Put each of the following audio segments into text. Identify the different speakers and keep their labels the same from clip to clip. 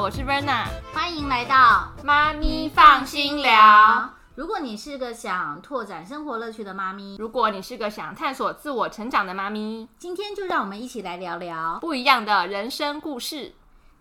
Speaker 1: 好，我是 Verna，
Speaker 2: 欢迎来到
Speaker 1: 妈咪放心聊。
Speaker 2: 如果你是个想拓展生活乐趣的妈咪，
Speaker 1: 如果你是个想探索自我成长的妈咪，
Speaker 2: 今天就让我们一起来聊聊
Speaker 1: 不一样的人生故事。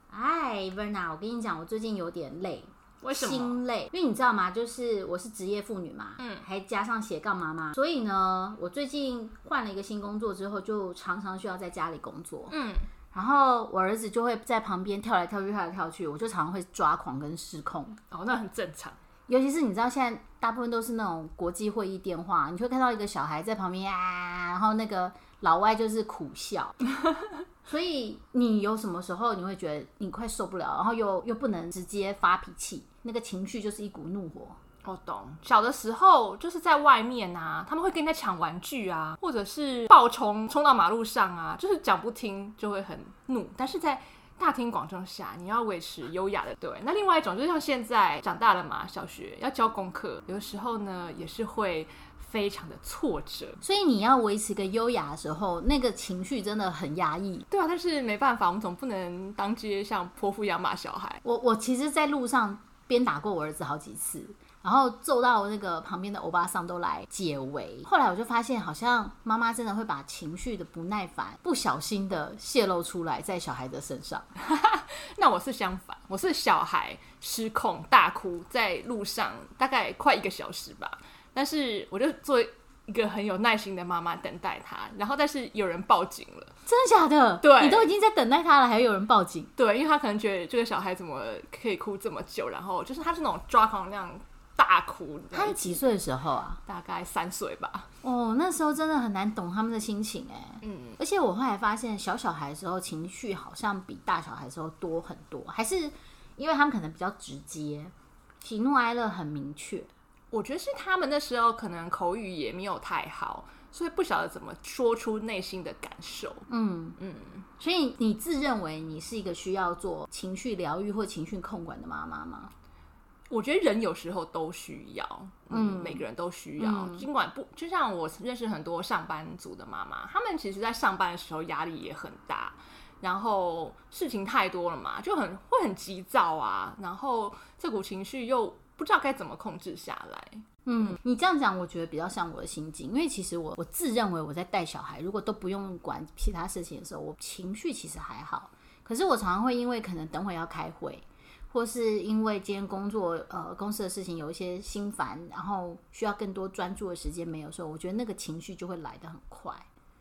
Speaker 2: 哎，Verna，我跟你讲，我最近有点累，
Speaker 1: 为什么？
Speaker 2: 心累，因为你知道吗？就是我是职业妇女嘛，
Speaker 1: 嗯
Speaker 2: 还加上斜杠妈妈，所以呢，我最近换了一个新工作之后，就常常需要在家里工作。
Speaker 1: 嗯，
Speaker 2: 然后我儿子就会在旁边跳来跳去，跳来跳去，我就常常会抓狂跟失控。
Speaker 1: 哦，那很正常。
Speaker 2: 尤其是你知道现在大部分都是那种国际会议电话，你会看到一个小孩在旁边啊，然后那个老外就是苦笑。所以你有什么时候你会觉得你快受不了，然后又又不能直接发脾气，那个情绪就是一股怒火。
Speaker 1: 我懂，小的时候就是在外面啊，他们会跟人家抢玩具啊，或者是暴冲冲到马路上啊，就是讲不听就会很怒。但是在大庭广众下，你要维持优雅的对。那另外一种就像现在长大了嘛，小学要教功课，有的时候呢也是会非常的挫折。
Speaker 2: 所以你要维持一个优雅的时候，那个情绪真的很压抑。
Speaker 1: 对啊，但是没办法，我们总不能当街像泼妇一样骂小孩。
Speaker 2: 我我其实，在路上鞭打过我儿子好几次，然后揍到那个旁边的欧巴桑都来解围。后来我就发现，好像妈妈真的会把情绪的不耐烦不小心的泄露出来在小孩的身上。
Speaker 1: 那我是相反，我是小孩失控大哭在路上，大概快一个小时吧。但是我就做一个很有耐心的妈妈等待他，然后但是有人报警了，
Speaker 2: 真的假的？
Speaker 1: 对
Speaker 2: 你都已经在等待他了，还有人报警？
Speaker 1: 对，因为他可能觉得这个小孩怎么可以哭这么久，然后就是他是那种抓狂那样大哭，
Speaker 2: 他几岁的时候啊？
Speaker 1: 大概三岁吧。
Speaker 2: 哦，那时候真的很难懂他们的心情哎。
Speaker 1: 嗯，
Speaker 2: 而且我后来发现，小小孩的时候情绪好像比大小孩的时候多很多，还是因为他们可能比较直接，喜怒哀乐很明确。
Speaker 1: 我觉得是他们那时候可能口语也没有太好，所以不晓得怎么说出内心的感受。
Speaker 2: 嗯，
Speaker 1: 嗯，
Speaker 2: 所以你自认为你是一个需要做情绪疗愈或情绪控管的妈妈吗？
Speaker 1: 我觉得人有时候都需要，嗯，每个人都需要。
Speaker 2: 嗯
Speaker 1: 尽管不，就像我认识很多上班族的妈妈，他们其实在上班的时候压力也很大，然后事情太多了嘛，就很会很急躁啊，然后这股情绪又不知道该怎么控制下来。
Speaker 2: 嗯，你这样讲，我觉得比较像我的心境，因为其实我我自认为我在带小孩，如果都不用管其他事情的时候，我情绪其实还好。可是我常常会因为可能等会要开会，或是因为今天工作呃公司的事情有一些心烦，然后需要更多专注的时间没有的时候，我觉得那个情绪就会来得很快。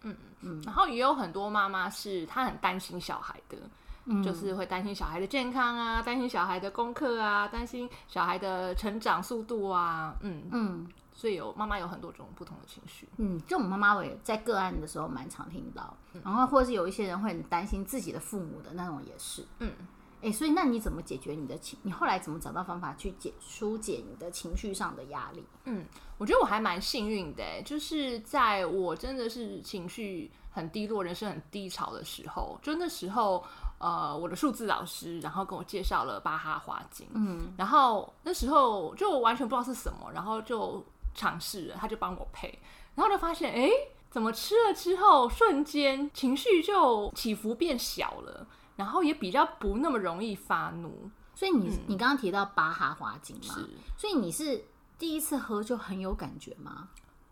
Speaker 1: 嗯嗯然后也有很多妈妈是她很担心小孩的，
Speaker 2: 嗯
Speaker 1: 就是会担心小孩的健康啊，担心小孩的功课啊，担心小孩的成长速度啊，嗯，
Speaker 2: 嗯
Speaker 1: 所以有妈妈有很多种不同的情绪。
Speaker 2: 嗯，这种妈妈我也在个案的时候蛮常听到，然后或是有一些人会很担心自己的父母的那种也是。
Speaker 1: 嗯，
Speaker 2: 哎、所以那你怎么解决你的情？你后来怎么找到方法去解疏解你的情绪上的压力？
Speaker 1: 嗯我觉得我还蛮幸运的欸，就是在我真的是情绪很低落、人生很低潮的时候，就那时候，呃，我的数字老师然后跟我介绍了巴哈花精，
Speaker 2: 嗯，
Speaker 1: 然后那时候就完全不知道是什么，然后就尝试了，他就帮我配，然后就发现，哎，怎么吃了之后，瞬间情绪就起伏变小了，然后也比较不那么容易发怒，
Speaker 2: 所以你、你刚刚提到巴哈花精嘛，所以你是第一次喝就很有感觉吗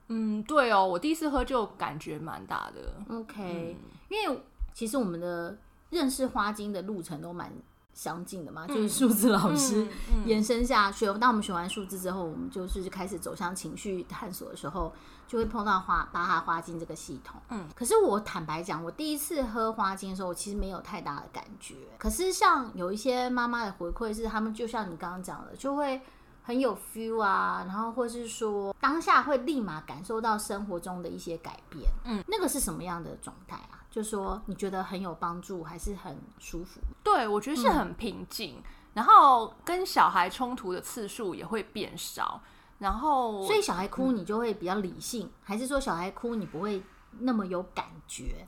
Speaker 1: 嗯，对哦，我第一次喝就感觉蛮大的。
Speaker 2: ？OK，、因为其实我们的认识花精的路程都蛮相近的嘛，就是数字老师。延伸下学，当我们学完数字之后，我们就是开始走向情绪探索的时候，就会碰到花巴哈花精这个系统。
Speaker 1: 嗯，
Speaker 2: 可是我坦白讲，我第一次喝花精的时候，我其实没有太大的感觉。可是像有一些妈妈的回馈是，他们就像你刚刚讲的，就会很有 feel 啊，然后或是说当下会立马感受到生活中的一些改变。
Speaker 1: 嗯，
Speaker 2: 那个是什么样的状态啊？就说你觉得很有帮助，还是很舒服？
Speaker 1: 对，我觉得是很平静，然后跟小孩冲突的次数也会变少，然后
Speaker 2: 所以小孩哭你就会比较理性，还是说小孩哭你不会那么有感觉？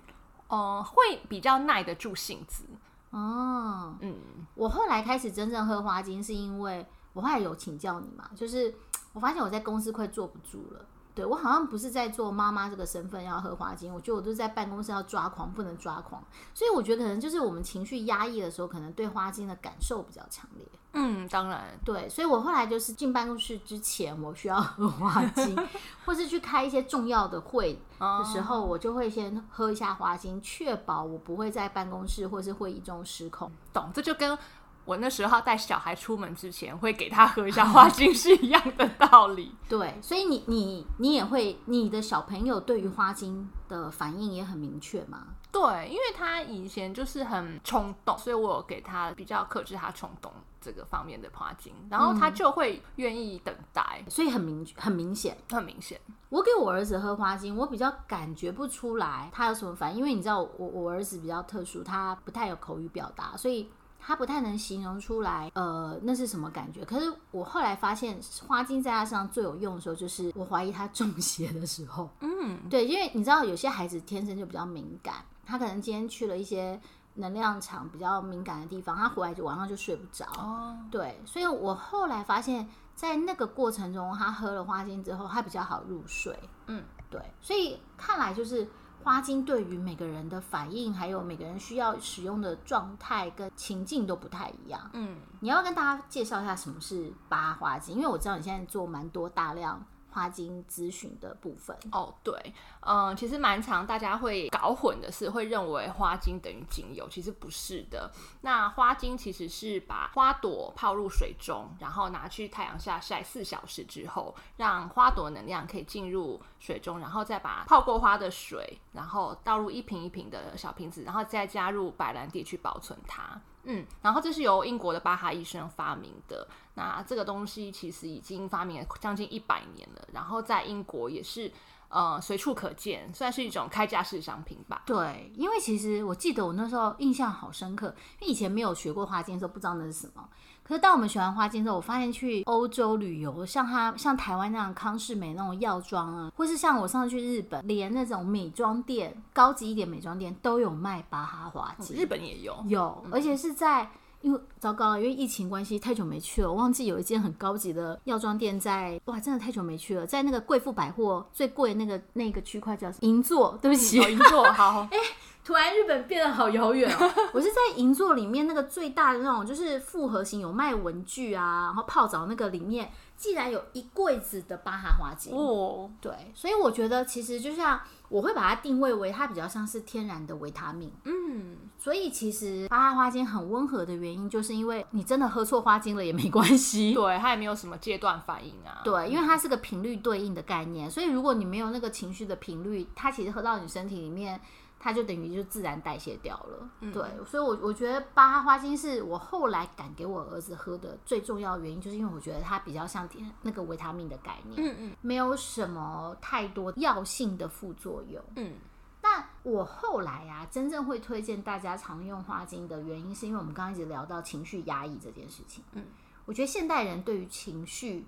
Speaker 1: 呃会比较耐得住性子。
Speaker 2: 哦，
Speaker 1: 嗯，
Speaker 2: 我后来开始真正喝花精，是因为我后来有请教你嘛，就是我发现我在公司快坐不住了。对我好像不是在做妈妈这个身份要喝花精，我觉得我都是在办公室要抓狂，不能抓狂。所以我觉得可能就是我们情绪压抑的时候，可能对花精的感受比较强烈。
Speaker 1: 嗯，当然，
Speaker 2: 对，所以我后来就是进办公室之前，我需要喝花精，或是去开一些重要的会的时候，我就会先喝一下花精，确保我不会在办公室或是会议中失控。
Speaker 1: 懂，这就跟我那时候带小孩出门之前会给他喝一下花精是一样的道理。
Speaker 2: 对，所以你你你也会，你的小朋友对于花精的反应也很明确吗？
Speaker 1: 对，因为他以前就是很冲动，所以我有给他比较克制他冲动这个方面的花精，然后他就会愿意等待，
Speaker 2: 所以很明很明显。
Speaker 1: 很明显。
Speaker 2: 我给我儿子喝花精，我比较感觉不出来他有什么反应，因为你知道我我儿子比较特殊，他不太有口语表达，所以他不太能形容出来，呃，那是什么感觉。可是我后来发现，花精在他身上最有用的时候，就是我怀疑他中邪的时候。
Speaker 1: 嗯，
Speaker 2: 对，因为你知道有些孩子天生就比较敏感，他可能今天去了一些能量场比较敏感的地方，他回来就晚上就睡不着。
Speaker 1: 哦，
Speaker 2: 对，所以我后来发现，在那个过程中，他喝了花精之后，他比较好入睡。
Speaker 1: 嗯，
Speaker 2: 对，所以看来就是花精对于每个人的反应，还有每个人需要使用的状态跟情境都不太一样。
Speaker 1: 嗯，
Speaker 2: 你要跟大家介绍一下什么是八花精，因为我知道你现在做蛮多大量花精咨询的部分。
Speaker 1: 哦，对，嗯，其实蛮常大家会搞混的是，会认为花精等于精油，其实不是的。那花精其实是把花朵泡入水中，然后拿去太阳下晒四小时之后，让花朵能量可以进入水中，然后再把泡过花的水，然后倒入一瓶一瓶的小瓶子，然后再加入白兰地去保存它。嗯，然后这是由英国的巴哈医生发明的。那这个东西其实已经发明了将近一百年了，然后在英国也是呃随处可见，算是一种开架式商品吧。
Speaker 2: 对，因为其实我记得我那时候印象好深刻，因为以前没有学过花精的时候，不知道那是什么。可是当我们学完花精之后，我发现去欧洲旅游，像它像台湾那样康士美那种药妆啊，或是像我上次去日本，连那种美妆店高级一点美妆店都有卖巴哈花精。
Speaker 1: 日本也有，
Speaker 2: 有，而且是在因为糟糕了，因为疫情关系太久没去了，我忘记有一间很高级的药妆店在哇，真的太久没去了，在那个贵妇百货最贵的那个那个区块叫银座，对不起，
Speaker 1: 有银座好。
Speaker 2: 突然日本变得好遥远哦！我是在银座里面那个最大的那种，就是复合型，有卖文具啊，然后泡澡那个里面，竟然有一柜子的巴哈花精。
Speaker 1: 哦，
Speaker 2: 对，所以我觉得其实就像我会把它定位为它比较像是天然的维他命。
Speaker 1: 嗯，
Speaker 2: 所以其实巴哈花精很温和的原因，就是因为你真的喝错花精了也没关系。
Speaker 1: 对，它也没有什么戒断反应啊。
Speaker 2: 对，因为它是个频率对应的概念，所以如果你没有那个情绪的频率，它其实喝到你身体里面。它就等于就自然代谢掉了，对，所以，我我觉得巴哈花精是我后来敢给我儿子喝的最重要的原因，就是因为我觉得它比较像天那个维他命的概念，
Speaker 1: 嗯嗯，
Speaker 2: 没有什么太多药性的副作用，
Speaker 1: 嗯。
Speaker 2: 但我后来啊，真正会推荐大家常用花精的原因，是因为我们刚刚一直聊到情绪压抑这件事情，
Speaker 1: 嗯，
Speaker 2: 我觉得现代人对于情绪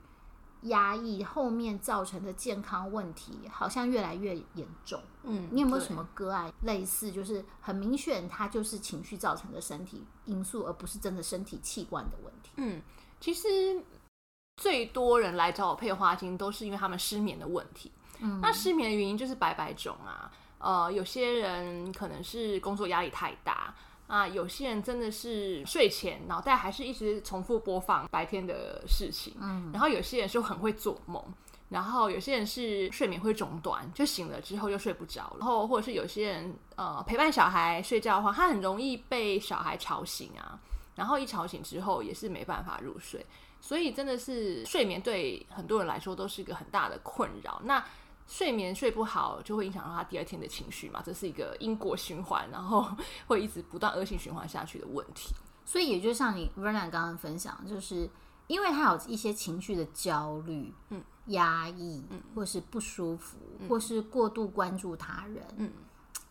Speaker 2: 压抑后面造成的健康问题，好像越来越严重。
Speaker 1: 嗯，
Speaker 2: 你有没有什么个案类似，就是很明显它就是情绪造成的身体因素，而不是真的身体器官的问题？
Speaker 1: 嗯，其实最多人来找我配花精，都是因为他们失眠的问题。
Speaker 2: 嗯，
Speaker 1: 那失眠的原因就是百百种啊。呃，有些人可能是工作压力太大啊，有些人真的是睡前脑袋还是一直重复播放白天的事情。
Speaker 2: 嗯，
Speaker 1: 然后有些人是很会做梦。然后有些人是睡眠会中断，就醒了之后就睡不着。然后或者是有些人呃陪伴小孩睡觉的话，他很容易被小孩吵醒啊。然后一吵醒之后也是没办法入睡，所以真的是睡眠对很多人来说都是一个很大的困扰。那睡眠睡不好就会影响到他第二天的情绪嘛，这是一个因果循环，然后 会一直不断恶性循环下去的问题。
Speaker 2: 所以也就像你 Vernon 刚刚分享，就是因为他有一些情绪的焦虑、
Speaker 1: 嗯
Speaker 2: 压抑，
Speaker 1: 嗯
Speaker 2: 或是不舒服，或是过度关注他人，
Speaker 1: 嗯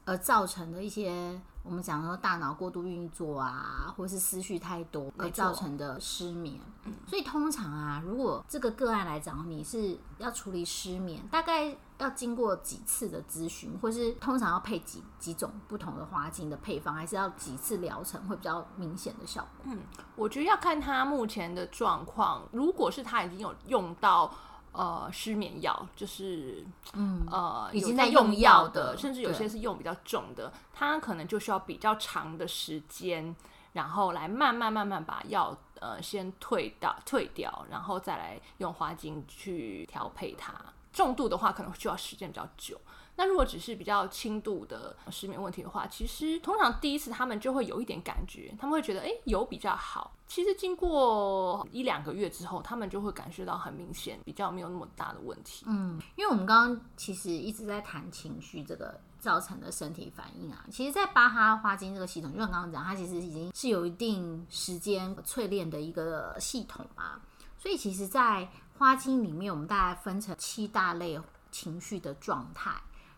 Speaker 2: 而造成的一些我们讲说大脑过度运作啊，或是思绪太多而造成的失眠。所以通常啊，如果这个个案来找你是要处理失眠，大概要经过几次的咨询，或是通常要配几几种不同的花精的配方，还是要几次疗程会比较明显的效果？
Speaker 1: 嗯我觉得要看他目前的状况，如果是他已经有用到呃失眠药，就是
Speaker 2: 嗯，
Speaker 1: 呃
Speaker 2: 已经
Speaker 1: 有在
Speaker 2: 在用药
Speaker 1: 药
Speaker 2: 的
Speaker 1: 甚至有些是用比较重的，它可能就需要比较长的时间，然后来慢慢慢慢把药呃先退到退掉，然后再来用花精去调配它。重度的话，可能需要时间比较久。那如果只是比较轻度的失眠问题的话，其实通常第一次他们就会有一点感觉，他们会觉得诶有比较好。其实经过一两个月之后，他们就会感觉到很明显，比较没有那么大的问题。
Speaker 2: 嗯，因为我们刚刚其实一直在谈情绪这个造成的身体反应啊，其实，在巴哈花精这个系统，就像刚刚讲，它其实已经是有一定时间淬炼的一个系统嘛，所以其实，在花精里面，我们大概分成七大类情绪的状态。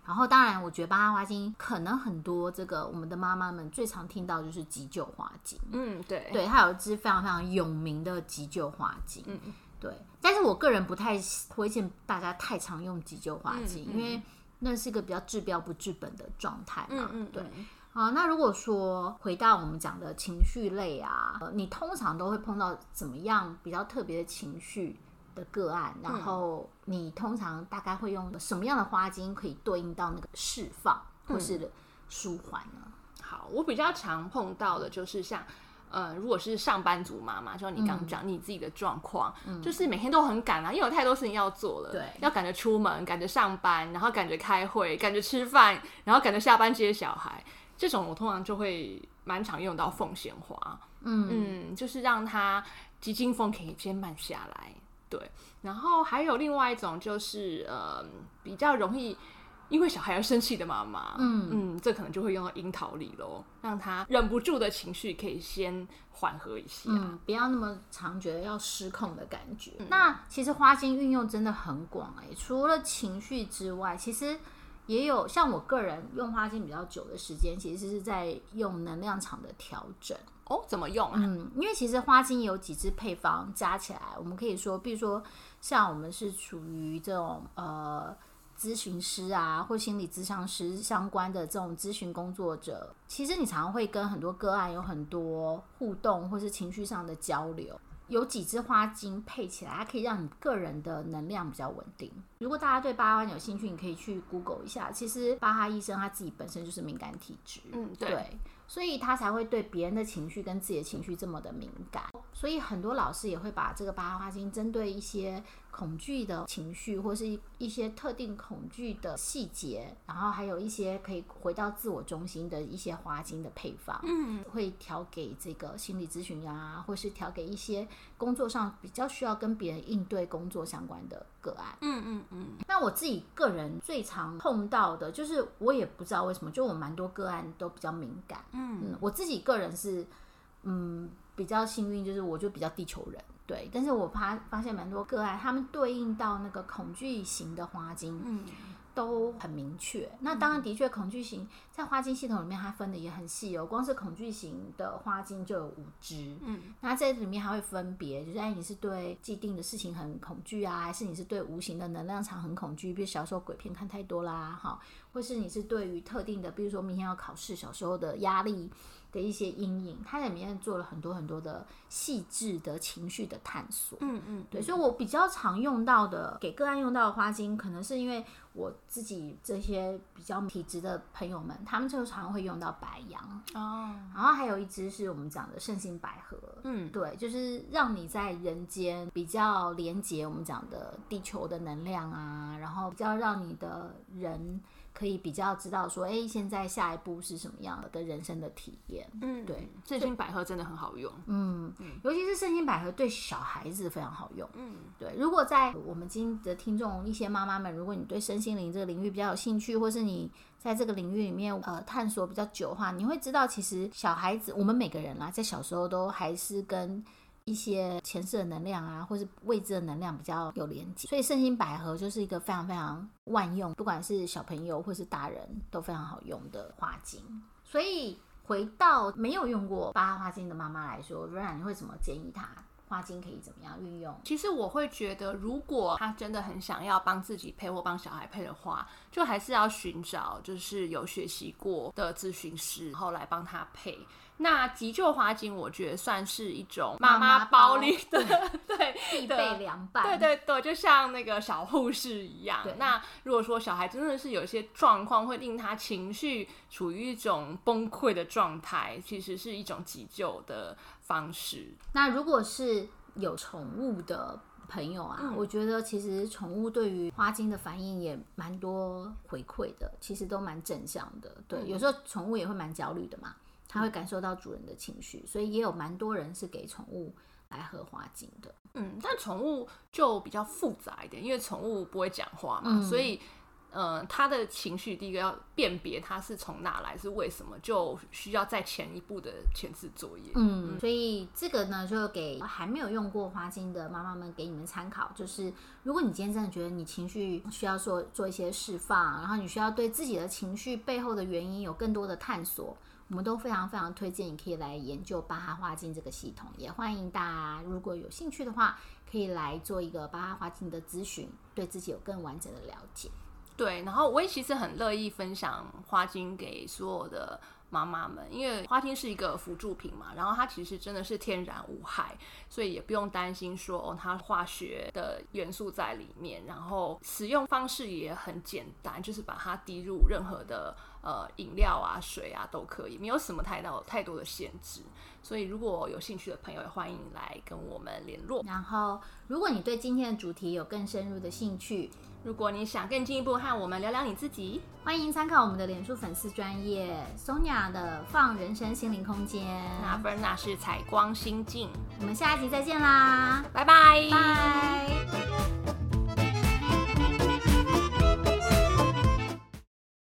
Speaker 2: 然后，当然，我觉得巴哈花精可能很多这个我们的妈妈们最常听到就是急救花精，
Speaker 1: 嗯，对，
Speaker 2: 对，它有一支非常非常有名的急救花精。
Speaker 1: 嗯
Speaker 2: 对，但是我个人不太推荐大家太常用急救花精，
Speaker 1: 嗯嗯
Speaker 2: 因为那是一个比较治标不治本的状态嘛。
Speaker 1: 嗯嗯，
Speaker 2: 对。
Speaker 1: 嗯
Speaker 2: 好，那如果说回到我们讲的情绪类啊，呃你通常都会碰到怎么样比较特别的情绪的个案？然
Speaker 1: 嗯
Speaker 2: 后你通常大概会用什么样的花精可以对应到那个释放或
Speaker 1: 嗯
Speaker 2: 是舒缓呢？
Speaker 1: 好，我比较常碰到的就是像，呃，如果是上班族妈妈，就像你刚刚讲你自己的状况，就是每天都很赶啊，因为有太多事情要做了，
Speaker 2: 对。
Speaker 1: 要赶着出门，赶着上班，然后赶着开会，赶着吃饭，然后赶着下班接小孩，这种我通常就会蛮常用到凤仙花，嗯。就是让它急惊风可以先慢下来，对，然后还有另外一种就是呃比较容易。因为小孩而生气的妈妈，嗯嗯，这可能就会用到樱桃李喽，让他忍不住的情绪可以先缓和一下。
Speaker 2: 嗯，不要那么常觉得要失控的感觉。那其实花精运用真的很广哎、除了情绪之外，其实也有像我个人用花精比较久的时间，其实是在用能量场的调整。
Speaker 1: 哦，怎么用啊？
Speaker 2: 嗯，因为其实花精有几支配方加起来，我们可以说，比如说像我们是属于这种呃咨询师啊，或心理咨商师相关的这种咨询工作者，其实你常常会跟很多个案有很多互动，或是情绪上的交流。有几支花精配起来，它可以让你个人的能量比较稳定。如果大家对巴哈有兴趣，你可以去 Google 一下。其实巴哈医生他自己本身就是敏感体质，
Speaker 1: 嗯，对，
Speaker 2: 对，所以他才会对别人的情绪跟自己的情绪这么的敏感。所以很多老师也会把这个巴哈花精针对一些恐惧的情绪，或是一一些特定恐惧的细节，然后还有一些可以回到自我中心的一些花精的配方，
Speaker 1: 嗯，
Speaker 2: 会调给这个心理咨询啊，或是调给一些工作上比较需要跟别人应对工作相关的个案。
Speaker 1: 嗯嗯嗯，
Speaker 2: 那我自己个人最常碰到的，就是我也不知道为什么，就我蛮多个案都比较敏感。嗯，我自己个人是，嗯，比较幸运，就是我就比较地球人，对。但是我发发现蛮多个案，他们对应到那个恐惧型的花精，
Speaker 1: 嗯，
Speaker 2: 都很明确。那当然，的确，恐惧型在花精系统里面，它分的也很细哦。光是恐惧型的花精就有五支，
Speaker 1: 嗯，
Speaker 2: 那这里面还会分别，就是哎，你是对既定的事情很恐惧啊，还是你是对无形的能量场很恐惧？比如小时候鬼片看太多啦，哈，或是你是对于特定的，比如说明天要考试，小时候的压力的一些阴影，它在里面做了很多很多的细致的情绪的探索。
Speaker 1: 嗯嗯，
Speaker 2: 对，所以我比较常用到的给个案用到的花精，可能是因为我自己这些比较体质的朋友们，他们就常会用到白杨，
Speaker 1: 哦，
Speaker 2: 然后还有一支是我们讲的圣心百合。
Speaker 1: 嗯，
Speaker 2: 对，就是让你在人间比较连接我们讲的地球的能量啊，然后比较让你的人可以比较知道说，哎，现在下一步是什么样的人生的体验。
Speaker 1: 嗯，
Speaker 2: 对，
Speaker 1: 圣心百合真的很好用。
Speaker 2: 嗯，尤其是圣心百合对小孩子非常好用。
Speaker 1: 嗯，
Speaker 2: 对，如果在我们今天的听众一些妈妈们，如果你对身心灵这个领域比较有兴趣，或是你在这个领域里面呃探索比较久的话，你会知道，其实小孩子我们每个人啦，在小时候都还是跟一些前世的能量啊，或是未知的能量比较有连接，所以圣心百合就是一个非常非常万用，不管是小朋友或是大人都非常好用的花精。所以回到没有用过八花精的妈妈来说，软软你会怎么建议她花精可以怎么样运用？
Speaker 1: 其实我会觉得，如果他真的很想要帮自己配或帮小孩配的话，就还是要寻找就是有学习过的咨询师，然后来帮他配。那急救花精，我觉得算是一种
Speaker 2: 妈
Speaker 1: 妈
Speaker 2: 妈包
Speaker 1: 包里的对
Speaker 2: 必备凉拌。
Speaker 1: 对对对，就像那个小护士一样。那如果说小孩真的是有一些状况，会令他情绪处于一种崩溃的状态，其实是一种急救的方式。
Speaker 2: 那如果是有宠物的朋友啊，
Speaker 1: 嗯
Speaker 2: 我觉得其实宠物对于花精的反应也蛮多回馈的，其实都蛮正向的。对，
Speaker 1: 嗯
Speaker 2: 有时候宠物也会蛮焦虑的嘛，它会感受到主人的情绪，所以也有蛮多人是给宠物来喝花精的。
Speaker 1: 嗯，但宠物就比较复杂一点，因为宠物不会讲话嘛，
Speaker 2: 嗯
Speaker 1: 所以。呃，他的情绪第一个要辨别他是从哪来，是为什么，就需要在前一步的前置作业。
Speaker 2: 嗯，所以这个呢，就给还没有用过花精的妈妈们给你们参考。就是如果你今天真的觉得你情绪需要做做一些释放，然后你需要对自己的情绪背后的原因有更多的探索，我们都非常非常推荐你可以来研究巴哈花精这个系统。也欢迎大家如果有兴趣的话，可以来做一个巴哈花精的咨询，对自己有更完整的了解。
Speaker 1: 对，然后我也其实很乐意分享花精给所有的妈妈们，因为花精是一个辅助品嘛，然后它其实真的是天然无害，所以也不用担心说哦它化学的元素在里面，然后使用方式也很简单，就是把它滴入任何的呃饮料啊、水啊都可以，没有什么太大太多的限制。所以如果有兴趣的朋友，也欢迎来跟我们联络。
Speaker 2: 然后，如果你对今天的主题有更深入的兴趣，
Speaker 1: 如果你想更进一步和我们聊聊你自己，
Speaker 2: 欢迎参考我们的脸书粉丝专业 Sonia 的放人生心灵空间。
Speaker 1: 那 Verna 是采光心境，
Speaker 2: 我们下一集再见啦，
Speaker 1: 拜拜，
Speaker 2: 拜。